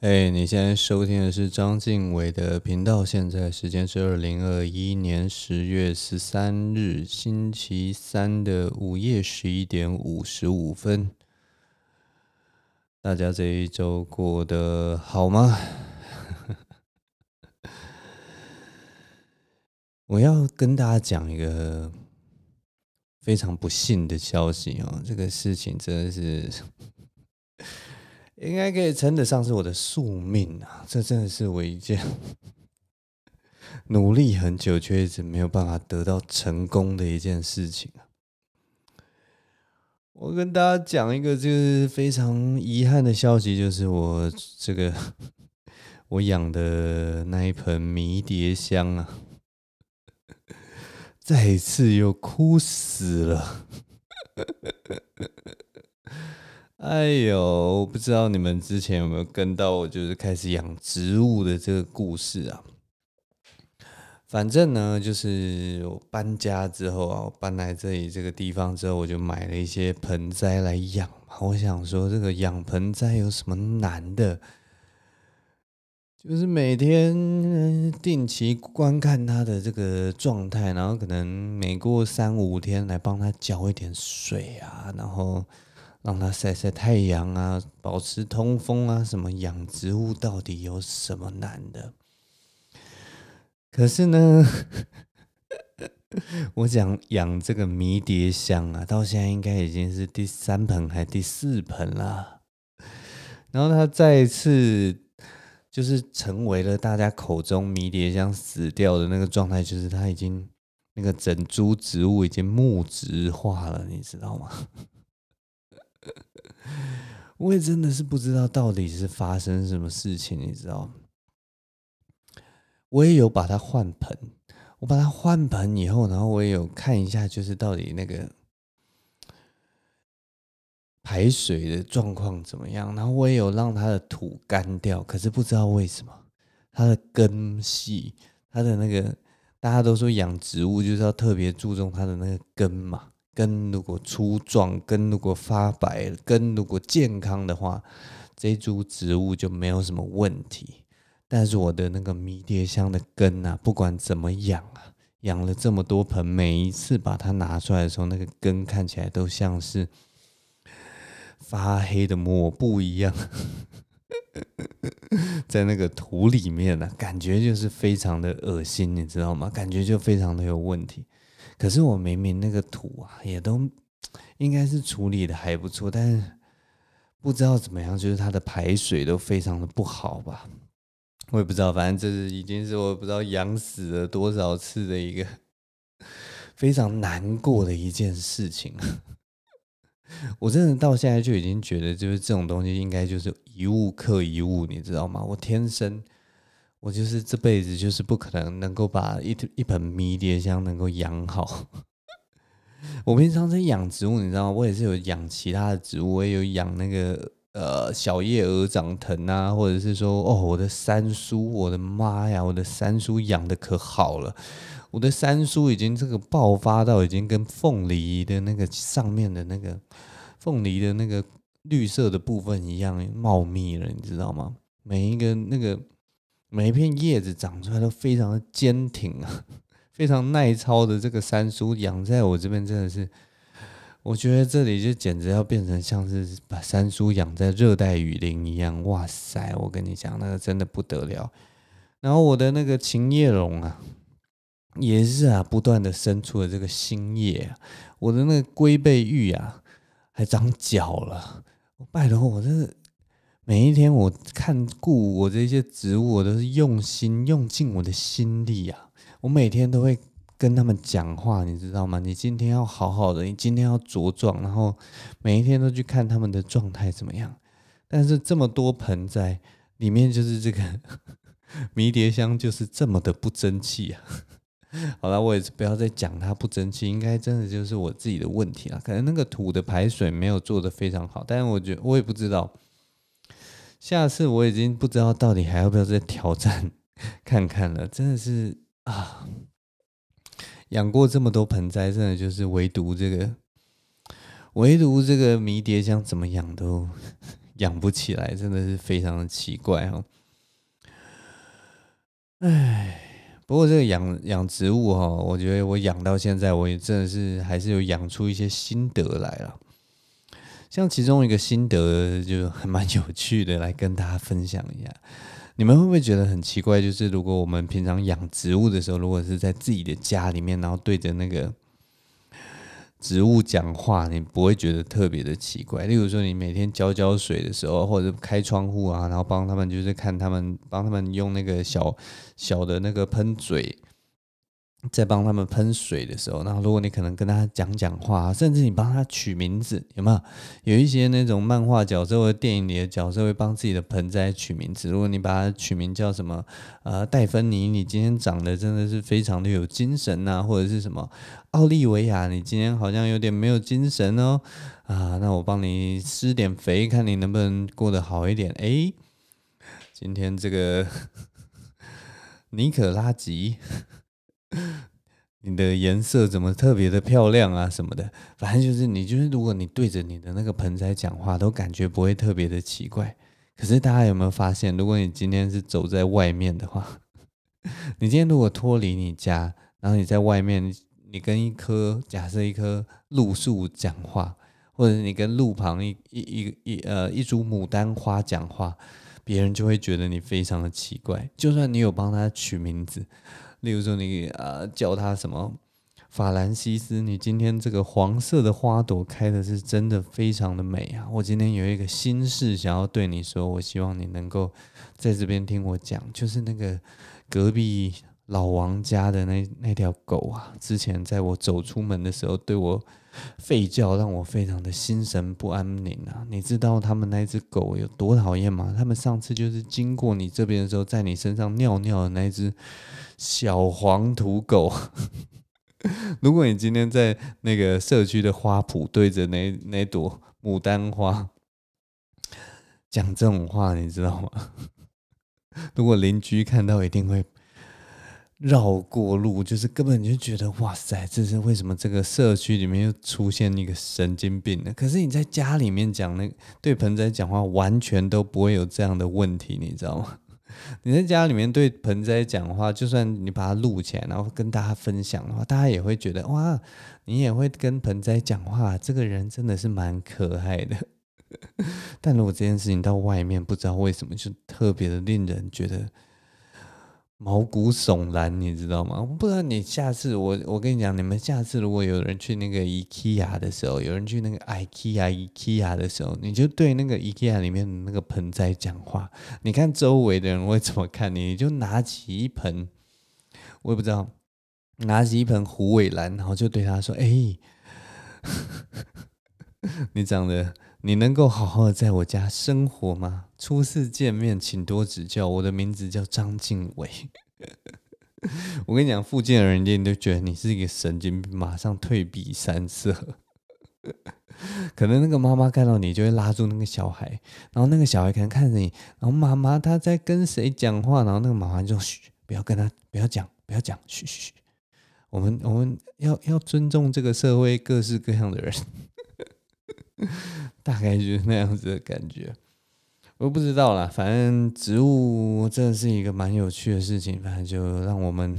嘿，hey, 你现在收听的是章晋唯的频道。现在时间是二零二一年十月十三日星期三的午夜十一点五十五分。大家这一周过得好吗？我要跟大家讲一个非常不幸的消息哦，这个事情真的是。应该可以称得上是我的宿命啊！这真的是我一件 努力很久却一直没有办法得到成功的一件事情啊！我跟大家讲一个就是非常遗憾的消息，就是我这个 我养的那一盆迷迭香啊，再一次又枯死了。哎呦，我不知道你们之前有没有跟到我，就是开始养植物的这个故事啊。反正呢，就是我搬家之后啊，搬来这里这个地方之后，我就买了一些盆栽来养嘛。我想说，这个养盆栽有什么难的？就是每天定期观看它的这个状态，然后可能每过三五天来帮它浇一点水啊，然后。让它晒晒太阳啊，保持通风啊，什么养植物到底有什么难的？可是呢，我讲养这个迷迭香啊，到现在应该已经是第三盆还第四盆了。然后它再一次就是成为了大家口中迷迭香死掉的那个状态，就是它已经那个整株植物已经木质化了，你知道吗？我也真的是不知道到底是发生什么事情，你知道吗？我也有把它换盆，我把它换盆以后，然后我也有看一下，就是到底那个排水的状况怎么样。然后我也有让它的土干掉，可是不知道为什么它的根系，它的那个大家都说养植物就是要特别注重它的那个根嘛。根如果粗壮，根如果发白，根如果健康的话，这株植物就没有什么问题。但是我的那个迷迭香的根啊，不管怎么养啊，养了这么多盆，每一次把它拿出来的时候，那个根看起来都像是发黑的抹布一样，在那个土里面呢、啊，感觉就是非常的恶心，你知道吗？感觉就非常的有问题。可是我明明那个土啊，也都 应该是处理的还不错，但是不知道怎么样，就是它的排水都非常的不好吧？我也不知道，反正这是已经是我不知道养死了多少次的一个 非常难过的一件事情。我真的到现在就已经觉得，就是这种东西应该就是一物克一物，你知道吗？我天生。我就是这辈子就是不可能能够把一一盆迷迭香能够养好。我平常在养植物，你知道吗？我也是有养其他的植物，我也有养那个呃小叶鹅掌藤啊，或者是说哦我的三叔，我的妈呀，我的三叔养的可好了，我的三叔已经这个爆发到已经跟凤梨的那个上面的那个凤梨的那个绿色的部分一样茂密了，你知道吗？每一个那个。每一片叶子长出来都非常的坚挺啊，非常耐操的这个山苏养在我这边真的是，我觉得这里就简直要变成像是把山苏养在热带雨林一样，哇塞！我跟你讲，那个真的不得了。然后我的那个琴叶榕啊，也是啊，不断的生出了这个新叶啊。我的那个龟背玉啊，还长脚了。我拜托，我这。每一天我看顾我这些植物，我都是用心用尽我的心力啊！我每天都会跟他们讲话，你知道吗？你今天要好好的，你今天要茁壮，然后每一天都去看他们的状态怎么样。但是这么多盆栽里面，就是这个迷迭香就是这么的不争气啊！好了，我也是不要再讲它不争气，应该真的就是我自己的问题了。可能那个土的排水没有做得非常好，但是我觉得我也不知道。下次我已经不知道到底还要不要再挑战 看看了，真的是啊，养过这么多盆栽，真的就是唯独这个，唯独这个迷迭香怎么养都 养不起来，真的是非常的奇怪哦。唉，不过这个养养植物哈，我觉得我养到现在，我也真的是还是有养出一些心得来了。像其中一个心得就还蛮有趣的，来跟大家分享一下。你们会不会觉得很奇怪？就是如果我们平常养植物的时候，如果是在自己的家里面，然后对着那个。植物讲话，你不会觉得特别的奇怪。例如说，你每天浇浇水的时候，或者开窗户啊，然后帮他们，就是看他们，帮他们用那个小小的那个喷嘴。在帮他们喷水的时候，然后如果你可能跟他讲讲话，甚至你帮他取名字，有没有？有一些那种漫画角色或者电影里的角色会帮自己的盆栽取名字。如果你把它取名叫什么，呃，戴芬妮，你今天长得真的是非常的有精神呐，或者是什么，奥利维亚，你今天好像有点没有精神哦，啊，那我帮你施点肥，看你能不能过得好一点。诶，今天这个 尼可拉吉。你的颜色怎么特别的漂亮啊？什么的，反正就是你，就是如果你对着你的那个盆栽讲话，都感觉不会特别的奇怪。可是大家有没有发现，如果你今天是走在外面的话，你今天如果脱离你家，然后你在外面，你跟一棵假设一棵路树讲话，或者你跟路旁一一一一呃一株牡丹花讲话，别人就会觉得你非常的奇怪。就算你有帮他取名字。例如说你，你啊叫他什么法兰西斯？你今天这个黄色的花朵开的是真的非常的美啊！我今天有一个心事想要对你说，我希望你能够在这边听我讲。就是那个隔壁老王家的那那条狗啊，之前在我走出门的时候对我吠叫，让我非常的心神不安宁啊！你知道他们那只狗有多讨厌吗？他们上次就是经过你这边的时候，在你身上尿尿的那只。小黄土狗，如果你今天在那个社区的花圃对着那那朵牡丹花讲这种话，你知道吗？如果邻居看到，一定会绕过路，就是根本就觉得哇塞，这是为什么这个社区里面又出现一个神经病呢？可是你在家里面讲那对盆栽讲话，完全都不会有这样的问题，你知道吗？你在家里面对盆栽讲话，就算你把它录起来，然后跟大家分享的话，大家也会觉得哇，你也会跟盆栽讲话，这个人真的是蛮可爱的。但如果这件事情到外面，不知道为什么就特别的令人觉得。毛骨悚然，你知道吗？不知道你下次我我跟你讲，你们下次如果有人去那个 IKEA 的时候，有人去那个 IKEA IKEA 的时候，你就对那个 IKEA 里面的那个盆栽讲话，你看周围的人会怎么看你？你就拿起一盆，我也不知道，拿起一盆虎尾兰，然后就对他说：“哎、你长得。”你能够好好的在我家生活吗？初次见面，请多指教。我的名字叫张静伟。我跟你讲，附近的人一定都觉得你是一个神经病，马上退避三舍。可能那个妈妈看到你，就会拉住那个小孩，然后那个小孩可能看着你，然后妈妈她在跟谁讲话，然后那个妈妈就嘘，不要跟他，不要讲，不要讲，嘘嘘嘘。我们我们要要尊重这个社会各式各样的人。大概就是那样子的感觉，我不知道啦。反正植物真的是一个蛮有趣的事情，反正就让我们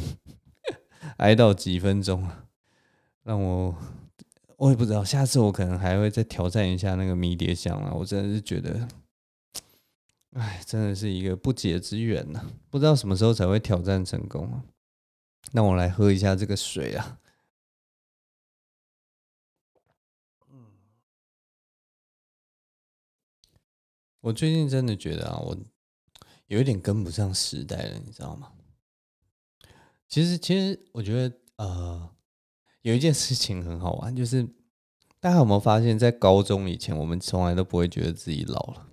挨到几分钟，让我我也不知道。下次我可能还会再挑战一下那个迷迭香啊！我真的是觉得，哎，真的是一个不解之缘呐，不知道什么时候才会挑战成功啊。那我来喝一下这个水啊。我最近真的觉得啊，我有一点跟不上时代了，你知道吗？其实，其实我觉得，呃，有一件事情很好玩，就是大家有没有发现，在高中以前，我们从来都不会觉得自己老了。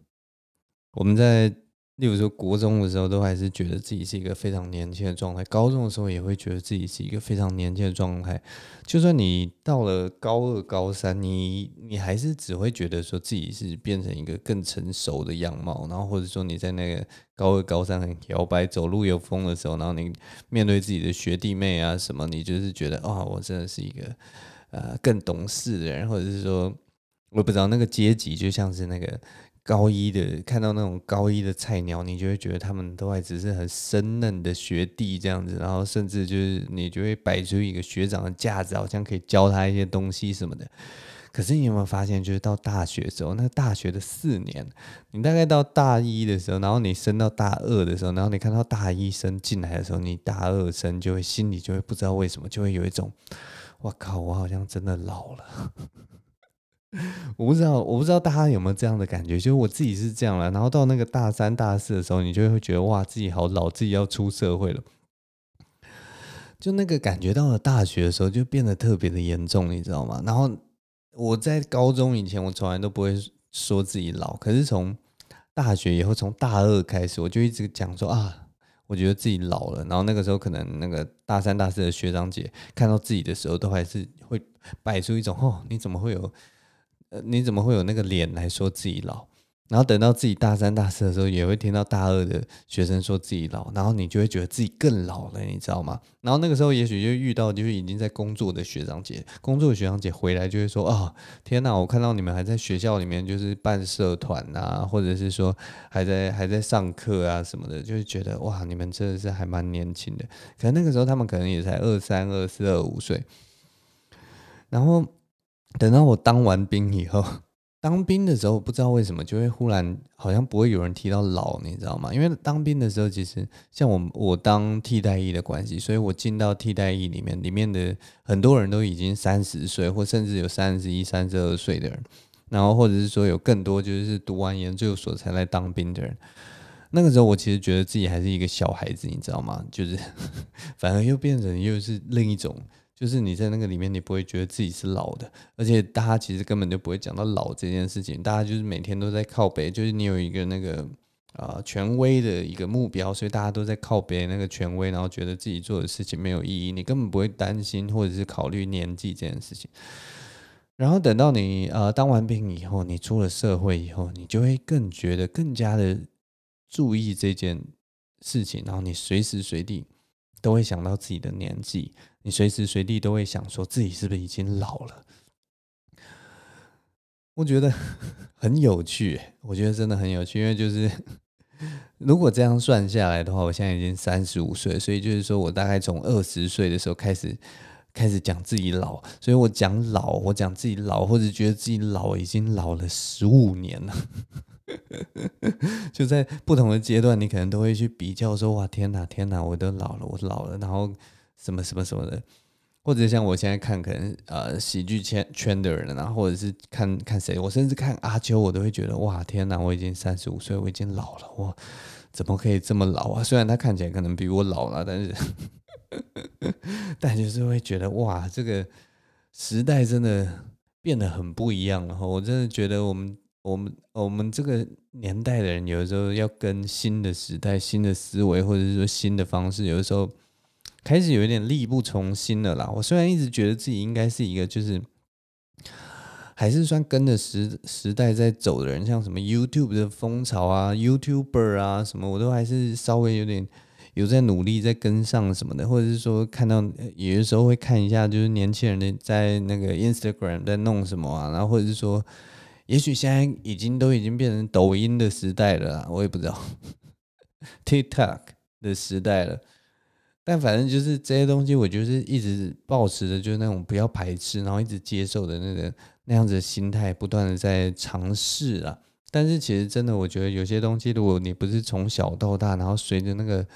我们在。例如说，国中的时候都还是觉得自己是一个非常年轻的状态，高中的时候也会觉得自己是一个非常年轻的状态。就算你到了高二、高三，你你还是只会觉得说自己是变成一个更成熟的样貌。然后或者说你在那个高二、高三很摇摆、走路有风的时候，然后你面对自己的学弟妹啊什么，你就是觉得啊、我真的是一个呃更懂事的人，或者是说我不知道那个阶级就像是那个。高一的看到那种高一的菜鸟，你就会觉得他们都还只是很生嫩的学弟这样子，然后甚至就是你就会摆出一个学长的架子，好像可以教他一些东西什么的。可是你有没有发现，就是到大学的时候，那大学的四年，你大概到大一的时候，然后你升到大二的时候，然后你看到大一生进来的时候，你大二生就会心里就会不知道为什么就会有一种，我靠，我好像真的老了。我不知道，我不知道大家有没有这样的感觉，就是我自己是这样了。然后到那个大三、大四的时候，你就会觉得哇，自己好老，自己要出社会了。就那个感觉到了大学的时候，就变得特别的严重，你知道吗？然后我在高中以前，我从来都不会说自己老，可是从大学以后，从大二开始，我就一直讲说啊，我觉得自己老了。然后那个时候，可能那个大三、大四的学长姐看到自己的时候，都还是会摆出一种哦，你怎么会有？你怎么会有那个脸来说自己老？然后等到自己大三、大四的时候，也会听到大二的学生说自己老，然后你就会觉得自己更老了，你知道吗？然后那个时候，也许就遇到就是已经在工作的学长姐，工作的学长姐回来就会说：“哦，天哪！我看到你们还在学校里面就是办社团啊，或者是说还在还在上课啊什么的，就会觉得哇，你们真的是还蛮年轻的。可能那个时候他们可能也才二三、二四、二五岁，然后。”等到我当完兵以后，当兵的时候不知道为什么就会忽然好像不会有人提到老，你知道吗？因为当兵的时候，其实像我我当替代役的关系，所以我进到替代役里面，里面的很多人都已经三十岁，或甚至有三十一、三十二岁的人，然后或者是说有更多就是读完研究所才来当兵的人。那个时候我其实觉得自己还是一个小孩子，你知道吗？就是 反而又变成又是另一种。就是你在那个里面，你不会觉得自己是老的，而且大家其实根本就不会讲到老这件事情，大家就是每天都在靠北，就是你有一个那个啊、呃、权威的一个目标，所以大家都在靠北那个权威，然后觉得自己做的事情没有意义，你根本不会担心或者是考虑年纪这件事情。然后等到你呃当完兵以后，你出了社会以后，你就会更觉得更加的注意这件事情，然后你随时随地都会想到自己的年纪。你随时随地都会想说自己是不是已经老了？我觉得 很有趣，我觉得真的很有趣，因为就是 如果这样算下来的话，我现在已经三十五岁，所以就是说我大概从二十岁的时候开始开始讲自己老，所以我讲老，我讲自己老，或者觉得自己老已经老了十五年了，就在不同的阶段，你可能都会去比较说，哇，天哪，天哪，我都老了，我老了，然后。什么什么什么的，或者像我现在看可能呃喜剧圈圈的人，然后或者是看看谁，我甚至看阿秋，我都会觉得哇天哪，我已经三十五岁，我已经老了，我怎么可以这么老啊？虽然他看起来可能比我老了，但是 但就是会觉得哇，这个时代真的变得很不一样了。我真的觉得我们我们我们这个年代的人，有的时候要跟新的时代、新的思维，或者是说新的方式，有的时候。开始有一点力不从心了啦。我虽然一直觉得自己应该是一个，就是还是算跟着时时代在走的人，像什么 YouTube 的风潮啊、YouTuber 啊什么，我都还是稍微有点有在努力在跟上什么的，或者是说看到有的时候会看一下，就是年轻人的在那个 Instagram 在弄什么啊，然后或者是说，也许现在已经都已经变成抖音的时代了，我也不知道 TikTok 的时代了。但反正就是这些东西，我就是一直保持着就是那种不要排斥，然后一直接受的那个那样子的心态，不断的在尝试啊。但是其实真的，我觉得有些东西，如果你不是从小到大，然后随着那个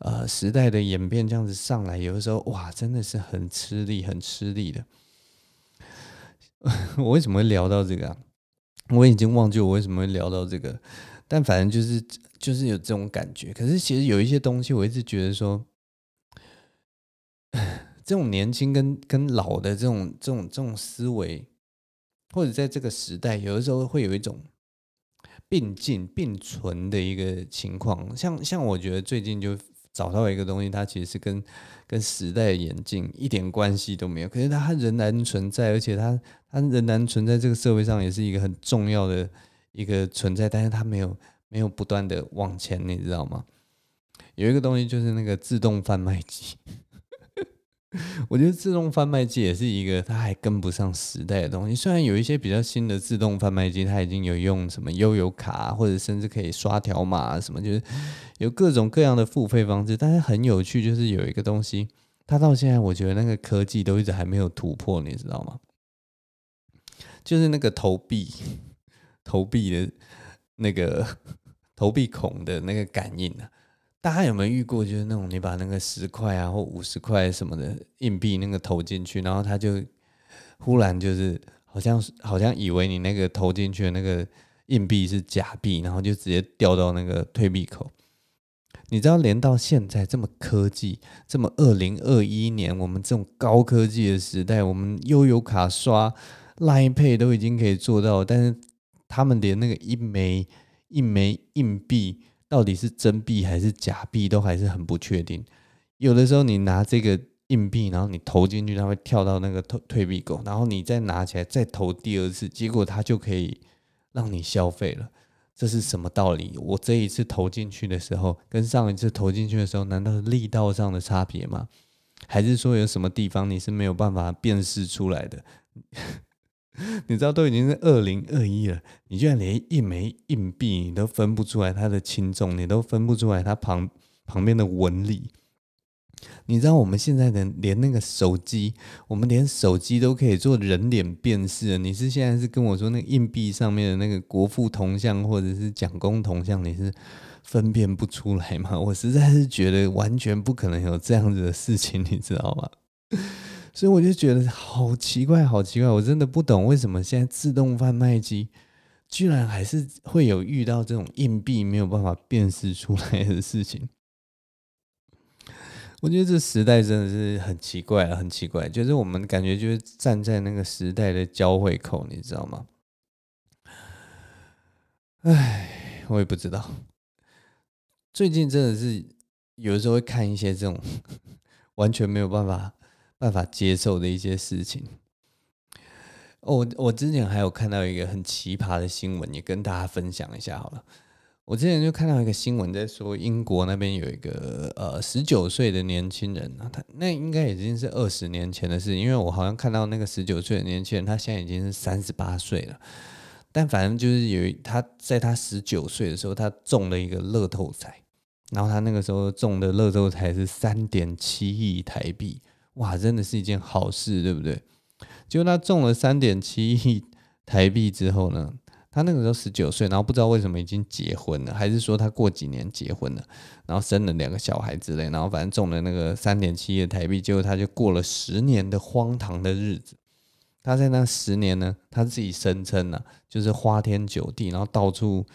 呃时代的演变这样子上来，有的时候哇，真的是很吃力，很吃力的。我为什么会聊到这个啊？我已经忘记我为什么会聊到这个，但反正就是就是有这种感觉。可是其实有一些东西，我一直觉得说。这种年轻跟跟老的这种这种这种思维，或者在这个时代，有的时候会有一种并进并存的一个情况。像像我觉得最近就找到一个东西，它其实是跟跟时代的演进一点关系都没有，可是它仍然存在，而且它它仍然存在这个社会上，也是一个很重要的一个存在。但是它没有没有不断的往前，你知道吗？有一个东西就是那个自动贩卖机。我觉得自动贩卖机也是一个，它还跟不上时代的东西。虽然有一些比较新的自动贩卖机，它已经有用什么悠游卡，或者甚至可以刷条码什么，就是有各种各样的付费方式。但是很有趣，就是有一个东西，它到现在我觉得那个科技都一直还没有突破，你知道吗？就是那个投币、投币的那个投币孔的那个感应啊。大家有没有遇过？就是那种你把那个十块啊或五十块什么的硬币那个投进去，然后它就忽然就是好像好像以为你那个投进去的那个硬币是假币，然后就直接掉到那个退币口。你知道，连到现在这么科技，这么二零二一年，我们这种高科技的时代，我们悠游卡刷 Line Pay 都已经可以做到，但是他们连那个一枚一枚硬币。到底是真币还是假币，都还是很不确定。有的时候你拿这个硬币，然后你投进去，它会跳到那个退退币口，然后你再拿起来再投第二次，结果它就可以让你消费了。这是什么道理？我这一次投进去的时候，跟上一次投进去的时候，难道是力道上的差别吗？还是说有什么地方你是没有办法辨识出来的？你知道都已经是二零二一了，你居然连一枚硬币你都分不出来它的轻重，你都分不出来它旁旁边的纹理。你知道我们现在的连那个手机，我们连手机都可以做人脸辨识。你是现在是跟我说那个硬币上面的那个国父铜像或者是蒋公铜像，你是分辨不出来吗？我实在是觉得完全不可能有这样子的事情，你知道吗？所以我就觉得好奇怪，好奇怪，我真的不懂为什么现在自动贩卖机居然还是会有遇到这种硬币没有办法辨识出来的事情。我觉得这时代真的是很奇怪啊，很奇怪，就是我们感觉就是站在那个时代的交汇口，你知道吗？唉，我也不知道。最近真的是有的时候会看一些这种 完全没有办法。办法接受的一些事情。哦，我我之前还有看到一个很奇葩的新闻，也跟大家分享一下好了。我之前就看到一个新闻，在说英国那边有一个呃十九岁的年轻人啊，他那应该已经是二十年前的事，因为我好像看到那个十九岁的年轻人，他现在已经是三十八岁了。但反正就是有他在他十九岁的时候，他中了一个乐透彩，然后他那个时候中的乐透彩是三点七亿台币。哇，真的是一件好事，对不对？结果他中了三点七亿台币之后呢，他那个时候十九岁，然后不知道为什么已经结婚了，还是说他过几年结婚了，然后生了两个小孩之类，然后反正中了那个三点七亿的台币，结果他就过了十年的荒唐的日子。他在那十年呢，他自己声称呢，就是花天酒地，然后到处。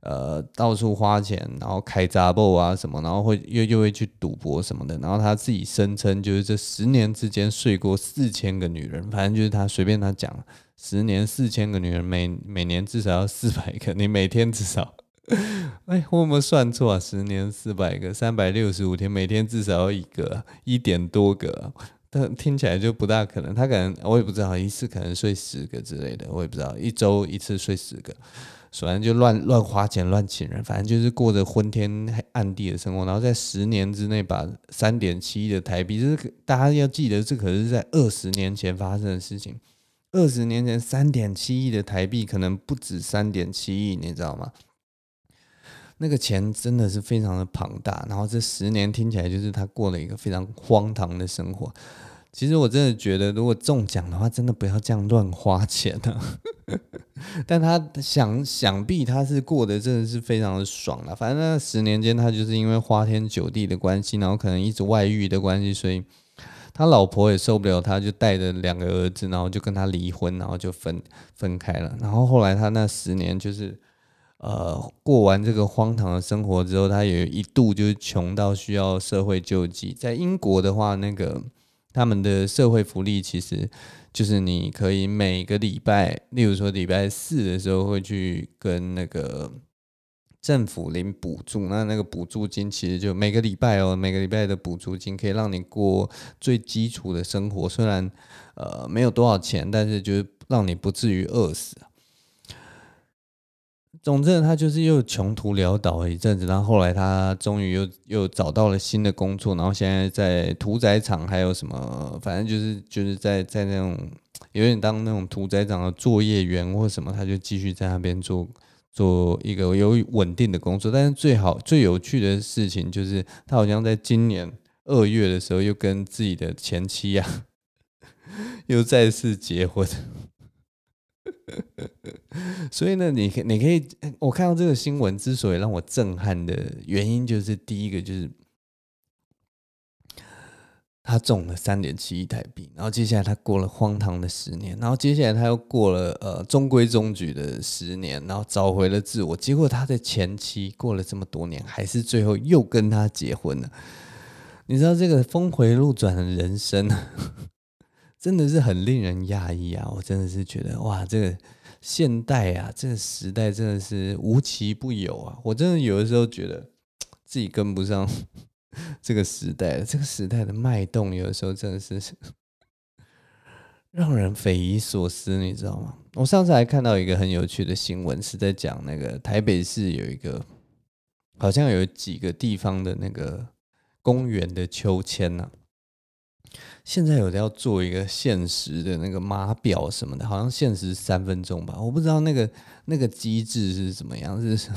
呃，到处花钱，然后开杂报啊什么，然后会又又会去赌博什么的，然后他自己声称就是这十年之间睡过四千个女人，反正就是他随便他讲，十年四千个女人，每每年至少要四百个，你每天至少，哎，我有没有算错啊？十年四百个，三百六十五天，每天至少要一个，一点多个，但听起来就不大可能。他可能我也不知道，一次可能睡十个之类的，我也不知道，一周一次睡十个。反正就乱乱花钱、乱请人，反正就是过着昏天暗地的生活。然后在十年之内把三点七亿的台币，就是大家要记得，这可是在二十年前发生的事情。二十年前三点七亿的台币可能不止三点七亿，你知道吗？那个钱真的是非常的庞大。然后这十年听起来就是他过了一个非常荒唐的生活。其实我真的觉得，如果中奖的话，真的不要这样乱花钱啊。但他想想必他是过得真的是非常的爽了。反正那十年间，他就是因为花天酒地的关系，然后可能一直外遇的关系，所以他老婆也受不了他，就带着两个儿子，然后就跟他离婚，然后就分分开了。然后后来他那十年就是呃过完这个荒唐的生活之后，他也一度就是穷到需要社会救济。在英国的话，那个。他们的社会福利其实就是你可以每个礼拜，例如说礼拜四的时候会去跟那个政府领补助，那那个补助金其实就每个礼拜哦，每个礼拜的补助金可以让你过最基础的生活，虽然呃没有多少钱，但是就是让你不至于饿死。总之，他就是又穷途潦倒了一阵子，然后后来他终于又又找到了新的工作，然后现在在屠宰场，还有什么，反正就是就是在在那种有点当那种屠宰场的作业员或什么，他就继续在那边做做一个有稳定的工作。但是最好最有趣的事情就是，他好像在今年二月的时候又跟自己的前妻啊 又再次结婚。所以呢，你可你可以，我看到这个新闻之所以让我震撼的原因，就是第一个就是他中了三点七亿台币，然后接下来他过了荒唐的十年，然后接下来他又过了呃中规中矩的十年，然后找回了自我。结果他的前妻过了这么多年，还是最后又跟他结婚了。你知道这个峰回路转的人生？真的是很令人讶异啊！我真的是觉得哇，这个现代啊，这个时代真的是无奇不有啊！我真的有的时候觉得自己跟不上 这个时代，这个时代的脉动，有的时候真的是 让人匪夷所思，你知道吗？我上次还看到一个很有趣的新闻，是在讲那个台北市有一个好像有几个地方的那个公园的秋千呢、啊。现在有的要做一个限时的那个码表什么的，好像限时三分钟吧，我不知道那个那个机制是怎么样，是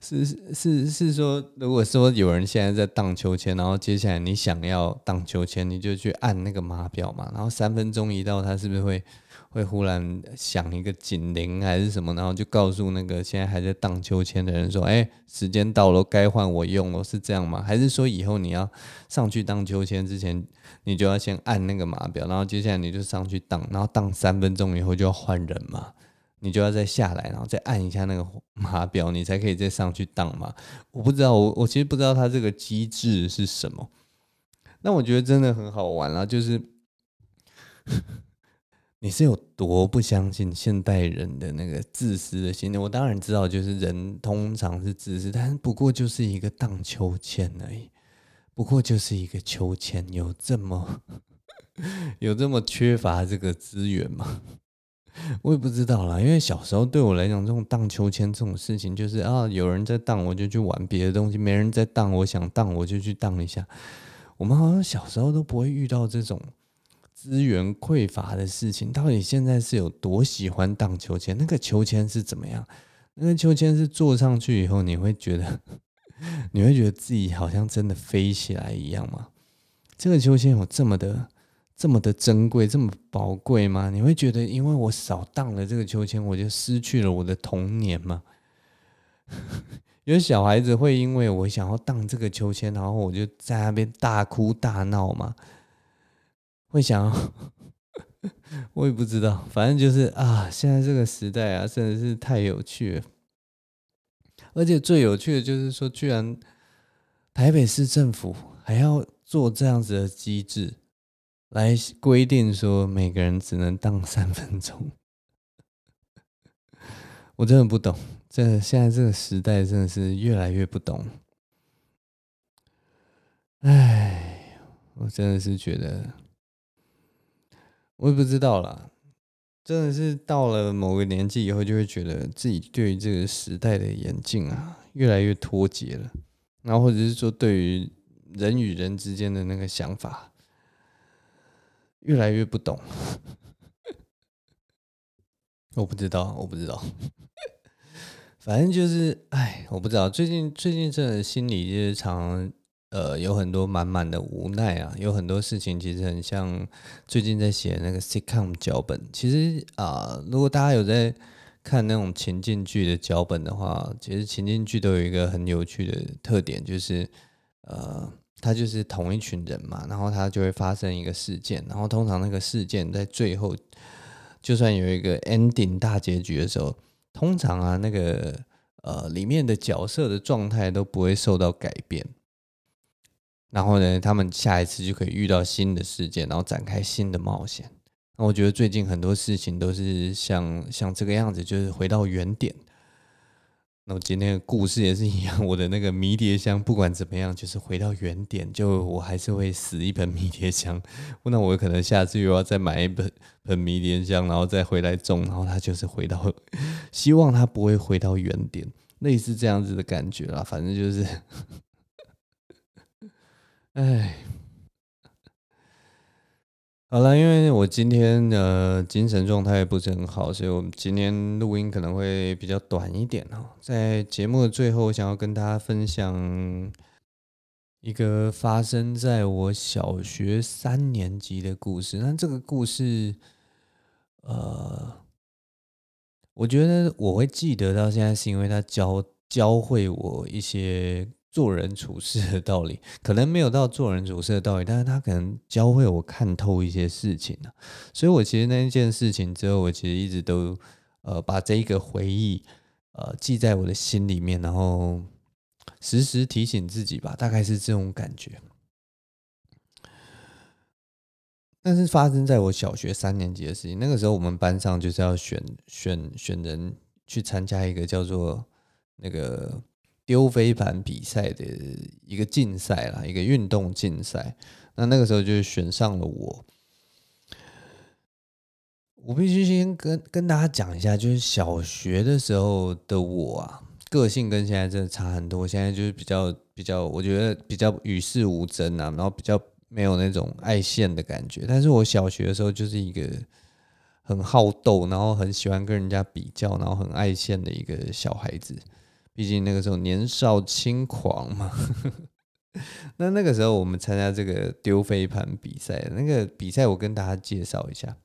是是是说，如果说有人现在在荡秋千，然后接下来你想要荡秋千，你就去按那个码表嘛，然后三分钟一到，它是不是会？会忽然响一个警铃还是什么，然后就告诉那个现在还在荡秋千的人说：“哎，时间到了，该换我用了，是这样吗？还是说以后你要上去荡秋千之前，你就要先按那个码表，然后接下来你就上去荡，然后荡三分钟以后就要换人嘛？你就要再下来，然后再按一下那个码表，你才可以再上去荡嘛？我不知道，我我其实不知道它这个机制是什么。那我觉得真的很好玩啦，就是。你是有多不相信现代人的那个自私的心理？我当然知道，就是人通常是自私，但是不过就是一个荡秋千而已，不过就是一个秋千，有这么 有这么缺乏这个资源吗？我也不知道啦，因为小时候对我来讲，这种荡秋千这种事情，就是啊，有人在荡，我就去玩别的东西；没人在荡，我想荡，我就去荡一下。我们好像小时候都不会遇到这种。资源匮乏的事情，到底现在是有多喜欢荡秋千？那个秋千是怎么样？那个秋千是坐上去以后，你会觉得，你会觉得自己好像真的飞起来一样吗？这个秋千有这么的、这么的珍贵、这么宝贵吗？你会觉得，因为我少荡了这个秋千，我就失去了我的童年吗？有小孩子会因为我想要荡这个秋千，然后我就在那边大哭大闹吗？会想，我也不知道，反正就是啊，现在这个时代啊，真的是太有趣了。而且最有趣的就是说，居然台北市政府还要做这样子的机制，来规定说每个人只能荡三分钟。我真的不懂，这现在这个时代真的是越来越不懂。哎，我真的是觉得。我也不知道啦，真的是到了某个年纪以后，就会觉得自己对于这个时代的眼镜啊，越来越脱节了。然后或者是说，对于人与人之间的那个想法，越来越不懂。我不知道，我不知道。反正就是，哎，我不知道。最近最近真的心里就是常。呃，有很多满满的无奈啊，有很多事情其实很像最近在写那个 sitcom 脚本。其实啊、如果大家有在看那种情境剧的脚本的话，其实情境剧都有一个很有趣的特点，就是呃，它就是同一群人嘛，然后它就会发生一个事件，然后通常那个事件在最后，就算有一个 ending 大结局的时候，通常啊，那个呃里面的角色的状态都不会受到改变。然后呢，他们下一次就可以遇到新的事件，然后展开新的冒险。那我觉得最近很多事情都是像像这个样子，就是回到原点。那我今天的故事也是一样，我的那个迷迭香不管怎么样，就是回到原点，就我还是会死一盆迷迭香。那我可能下次又要再买一盆盆迷迭香，然后再回来种，然后它就是回到，希望它不会回到原点，类似这样子的感觉啦。反正就是，哎。好了，因为我今天的精神状态不是很好，所以我们今天录音可能会比较短一点哦。在节目的最后，我想要跟大家分享一个发生在我小学三年级的故事。那这个故事，呃，我觉得我会记得到现在，是因为他教教会我一些。做人处事的道理，可能没有到做人处事的道理，但是他可能教会我看透一些事情，所以我其实那一件事情之后，我其实一直都呃把这一个回忆呃记在我的心里面，然后时时提醒自己吧，大概是这种感觉。但是发生在我小学三年级的事情，那个时候我们班上就是要选选选人去参加一个叫做那个。丢飞盘比赛的一个竞赛啦，一个运动竞赛。那那个时候就选上了我。我必须先跟跟大家讲一下，就是小学的时候的我啊，个性跟现在真的差很多。现在就是比较比较，我觉得比较与世无争啊，然后比较没有那种爱现的感觉。但是我小学的时候就是一个很好斗，然后很喜欢跟人家比较，然后很爱现的一个小孩子。毕竟那个时候年少轻狂嘛，那那个时候我们参加这个丢飞盘比赛，那个比赛我跟大家介绍一下，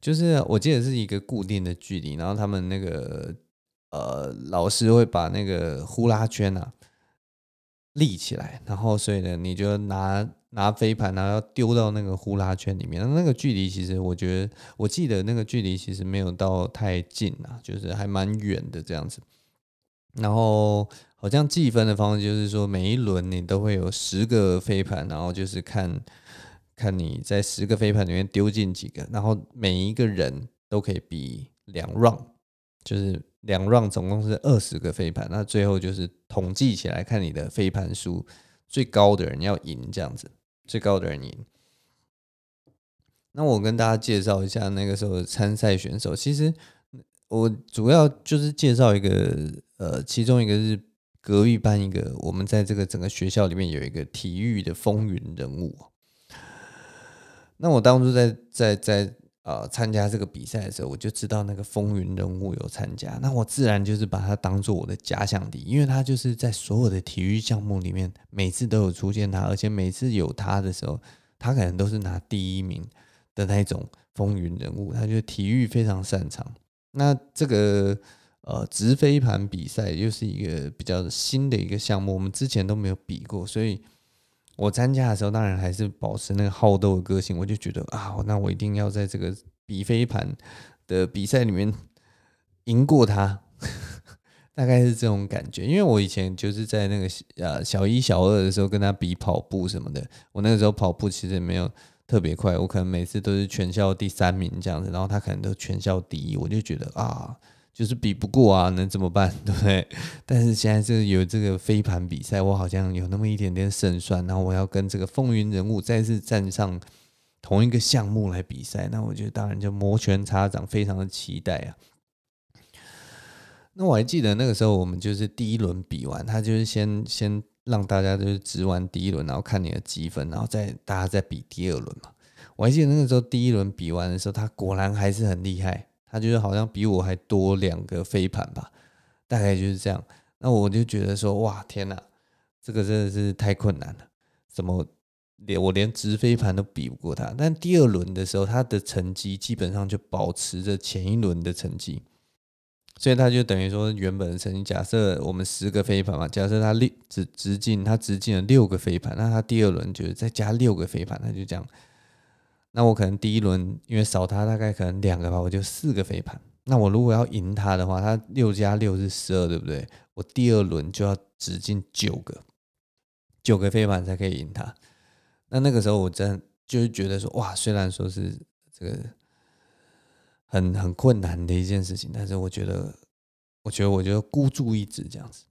就是我记得是一个固定的距离，然后他们那个呃老师会把那个呼啦圈啊立起来，然后所以呢你就拿拿飞盘，然后要丢到那个呼啦圈里面，那个距离其实我觉得我记得那个距离其实没有到太近啊，就是还蛮远的这样子。然后好像计分的方式就是说，每一轮你都会有十个飞盘，然后就是看看你在十个飞盘里面丢进几个，然后每一个人都可以比两 round，就是两 round 总共是二十个飞盘，那最后就是统计起来看你的飞盘数最高的人要赢这样子，最高的人赢。那我跟大家介绍一下那个时候参赛选手，其实。我主要就是介绍一个，呃，其中一个是隔壁班一个，我们在这个整个学校里面有一个体育的风云人物。那我当初在在在呃参加这个比赛的时候，我就知道那个风云人物有参加，那我自然就是把他当做我的假想敌，因为他就是在所有的体育项目里面，每次都有出现他，而且每次有他的时候，他可能都是拿第一名的那种风云人物，他就体育非常擅长。那这个呃掷飞盘比赛又是一个比较新的一个项目，我们之前都没有比过，所以我参加的时候当然还是保持那个好斗的个性，我就觉得啊，那我一定要在这个比飞盘的比赛里面赢过他，大概是这种感觉。因为我以前就是在那个呃小一小二的时候跟他比跑步什么的，我那个时候跑步其实也没有。特别快，我可能每次都是全校第三名这样子，然后他可能都全校第一，我就觉得啊，就是比不过啊，能怎么办，对不对？但是现在是有这个飞盘比赛，我好像有那么一点点胜算，然后我要跟这个风云人物再次站上同一个项目来比赛，那我觉得当然就摩拳擦掌，非常的期待啊。那我还记得那个时候，我们就是第一轮比完，他就是先先。让大家就是值完第一轮，然后看你的积分，然后再大家再比第二轮嘛。我还记得那个时候第一轮比完的时候，他果然还是很厉害，他就是好像比我还多两个飞盘吧，大概就是这样。那我就觉得说，哇，天哪，这个真的是太困难了，怎么连我连直飞盘都比不过他？但第二轮的时候，他的成绩基本上就保持着前一轮的成绩。所以他就等于说，原本的成绩，假设我们十个飞盘嘛，假设他六只直径，他直径了六个飞盘，那他第二轮就是再加六个飞盘，他就这样。那我可能第一轮因为少他大概可能两个吧，我就四个飞盘。那我如果要赢他的话，他六加六是十二，对不对？我第二轮就要直径九个，九个飞盘才可以赢他。那那个时候我真就是觉得说，哇，虽然说是这个。很很困难的一件事情，但是我觉得我觉得我就孤注一掷这样子。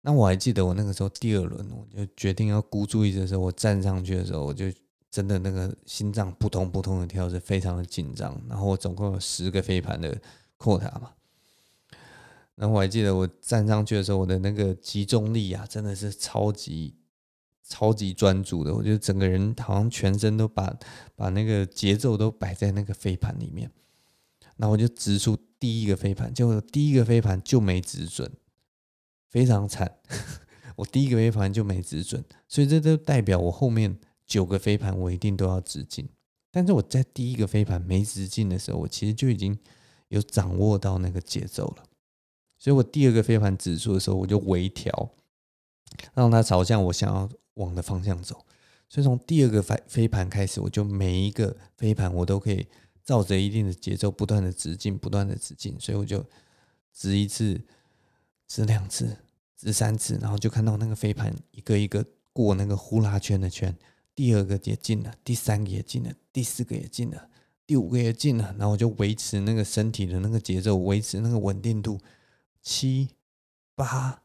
那我还记得我那个时候第二轮，我就决定要孤注一掷的时候，我站上去的时候，我就真的那个心脏扑通扑通的跳，是非常的紧张。然后我总共有十个飞盘的扣塔嘛。然后我还记得我站上去的时候，我的那个集中力啊，真的是超级超级专注的。我觉得整个人好像全身都把把那个节奏都摆在那个飞盘里面。然后我就掷出第一个飞盘，结果第一个飞盘就没掷准，非常惨。我第一个飞盘就没掷准，所以这就代表我后面九个飞盘我一定都要掷进。但是我在第一个飞盘没掷进的时候，我其实就已经有掌握到那个节奏了。所以我第二个飞盘掷出的时候，我就微调，让它朝向我想要往的方向走。所以从第二个飞飞盘开始，我就每一个飞盘我都可以照着一定的节奏不断的直进，不断的直进。所以我就直一次，直两次，直三次，然后就看到那个飞盘一个一个过那个呼啦圈的圈，第二个也进了，第三个也进了，第四个也进了，第五个也进了。然后我就维持那个身体的那个节奏，维持那个稳定度。七、八、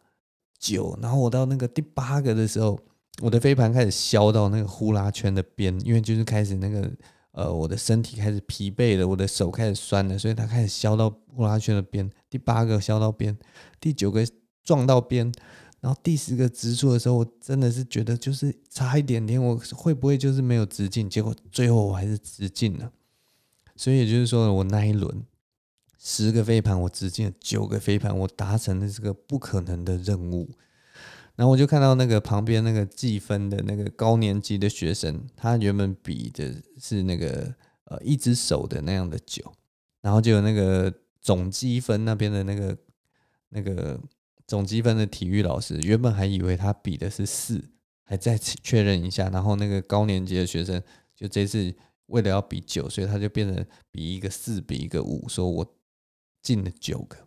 九，然后我到那个第八个的时候，我的飞盘开始削到那个呼啦圈的边，因为就是开始那个呃，我的身体开始疲惫了，我的手开始酸了，所以它开始削到呼啦圈的边。第八个削到边，第九个撞到边，然后第十个直出的时候，我真的是觉得就是差一点点，我会不会就是没有直进？结果最后我还是直进了，所以也就是说，我那一轮。十个飞盘，我直进了九个飞盘，我达成了这个不可能的任务。然后我就看到那个旁边那个计分的那个高年级的学生，他原本比的是那个呃一只手的那样的九，然后就有那个总积分那边的那个那个总积分的体育老师，原本还以为他比的是四，还再确认一下。然后那个高年级的学生就这次为了要比九，所以他就变成比一个四，比一个五，说我。进了九个，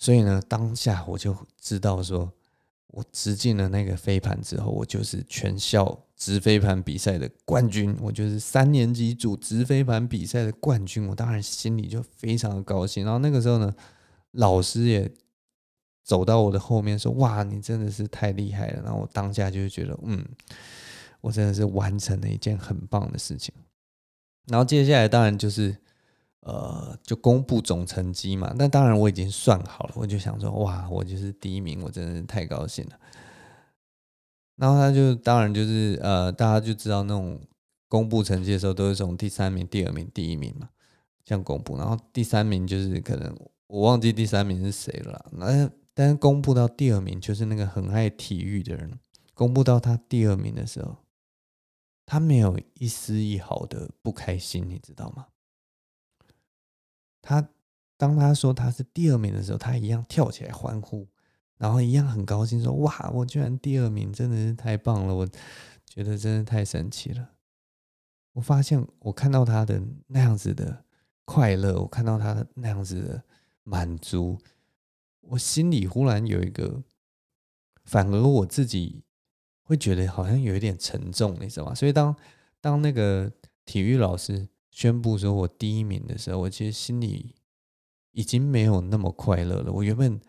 所以呢，当下我就知道说，我掷进了那个飞盘之后，我就是全校掷飞盘比赛的冠军，我就是三年级组掷飞盘比赛的冠军，我当然心里就非常的高兴。然后那个时候呢，老师也走到我的后面说：“哇，你真的是太厉害了！”然后我当下就觉得，嗯，我真的是完成了一件很棒的事情。然后接下来当然就是。呃，就公布总成绩嘛。那当然我已经算好了，我就想说，哇，我就是第一名，我真的是太高兴了。然后他就当然就是呃，大家就知道那种公布成绩的时候，都是从第三名、第二名、第一名嘛，这样公布。然后第三名就是可能我忘记第三名是谁了。那但是公布到第二名，就是那个很爱体育的人，公布到他第二名的时候，他没有一丝一毫的不开心，你知道吗？他当他说他是第二名的时候，他一样跳起来欢呼，然后一样很高兴说：“哇，我居然第二名，真的是太棒了！我觉得真的太神奇了。”我发现我看到他的那样子的快乐，我看到他的那样子的满足，我心里忽然有一个，反而我自己会觉得好像有一点沉重，你知道吗？所以当当那个体育老师。宣布说我第一名的时候，我其实心里已经没有那么快乐了。我原本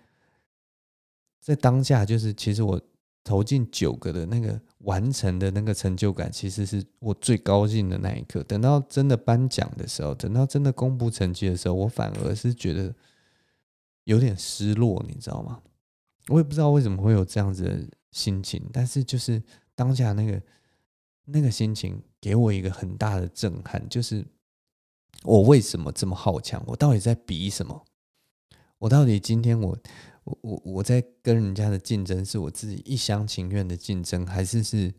在当下，就是其实我投进九个的那个完成的那个成就感，其实是我最高兴的那一刻。等到真的颁奖的时候，等到真的公布成绩的时候，我反而是觉得有点失落，你知道吗？我也不知道为什么会有这样子的心情，但是就是当下那个那个心情给我一个很大的震撼，就是。我为什么这么好强？我到底在比什么？我到底今天我我我我在跟人家的竞争，是我自己一厢情愿的竞争，还是是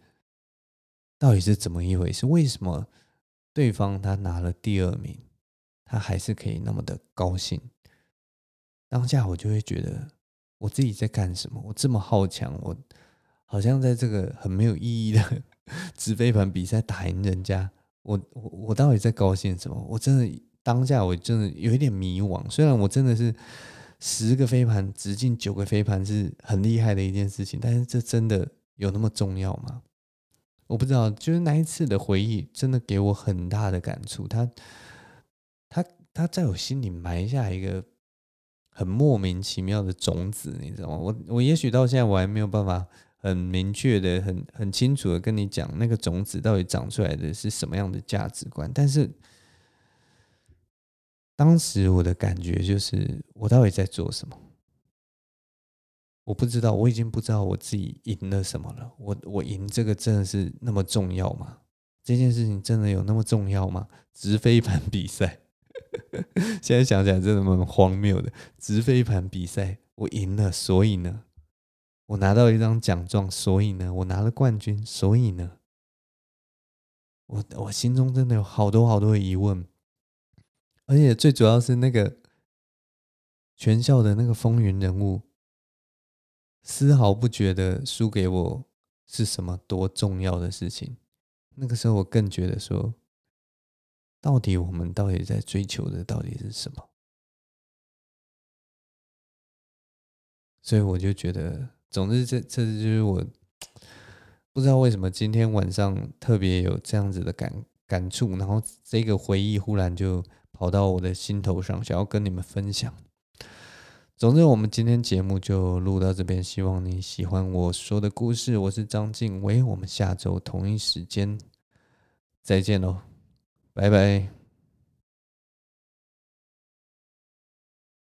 到底是怎么一回事？为什么对方他拿了第二名，他还是可以那么的高兴？当下我就会觉得我自己在干什么？我这么好强，我好像在这个很没有意义的 纸飞盘比赛打赢人家。我我我到底在高兴什么？我真的当下我真的有一点迷惘。虽然我真的是十个飞盘直进九个飞盘是很厉害的一件事情，但是这真的有那么重要吗？我不知道。就是那一次的回忆真的给我很大的感触。他他他在我心里埋下一个很莫名其妙的种子，你知道吗？我我也许到现在我还没有办法很明确的、很很清楚的跟你讲那个种子到底长出来的是什么样的价值观，但是当时我的感觉就是，我到底在做什么？我不知道，我已经不知道我自己赢了什么了。我我赢这个真的是那么重要吗？这件事情真的有那么重要吗？直飞盘比赛，现在想起来真的蛮荒谬的。直飞盘比赛，我赢了，所以呢，我拿到一张奖状，所以呢，我拿了冠军，所以呢，我我心中真的有好多好多的疑问，而且最主要是那个全校的那个风云人物，丝毫不觉得输给我是什么多重要的事情。那个时候我更觉得说，到底我们到底在追求的到底是什么？所以我就觉得，总之这这就是我不知道为什么今天晚上特别有这样子的感感触，然后这个回忆忽然就跑到我的心头上，想要跟你们分享。总之，我们今天节目就录到这边，希望你喜欢我说的故事。我是张晋唯，我们下周同一时间再见喽，拜拜。